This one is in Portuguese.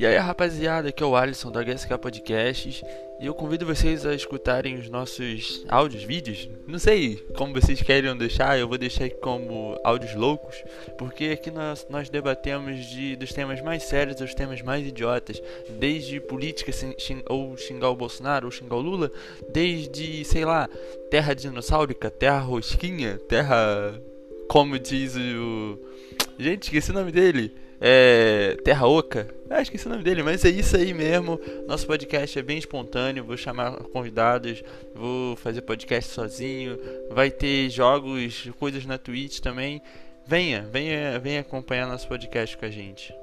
E aí rapaziada, aqui é o Alisson da HSK Podcasts e eu convido vocês a escutarem os nossos áudios, vídeos, não sei como vocês querem deixar, eu vou deixar como áudios loucos, porque aqui nós, nós debatemos de, dos temas mais sérios aos temas mais idiotas, desde política ou xingar o Bolsonaro ou xingar o Lula, desde, sei lá, terra dinossaurica, terra rosquinha, terra, como diz o... Gente, esqueci o nome dele é, Terra Oca. Ah, esqueci o nome dele, mas é isso aí mesmo. Nosso podcast é bem espontâneo. Vou chamar convidados, vou fazer podcast sozinho. Vai ter jogos, coisas na Twitch também. Venha, venha, venha acompanhar nosso podcast com a gente.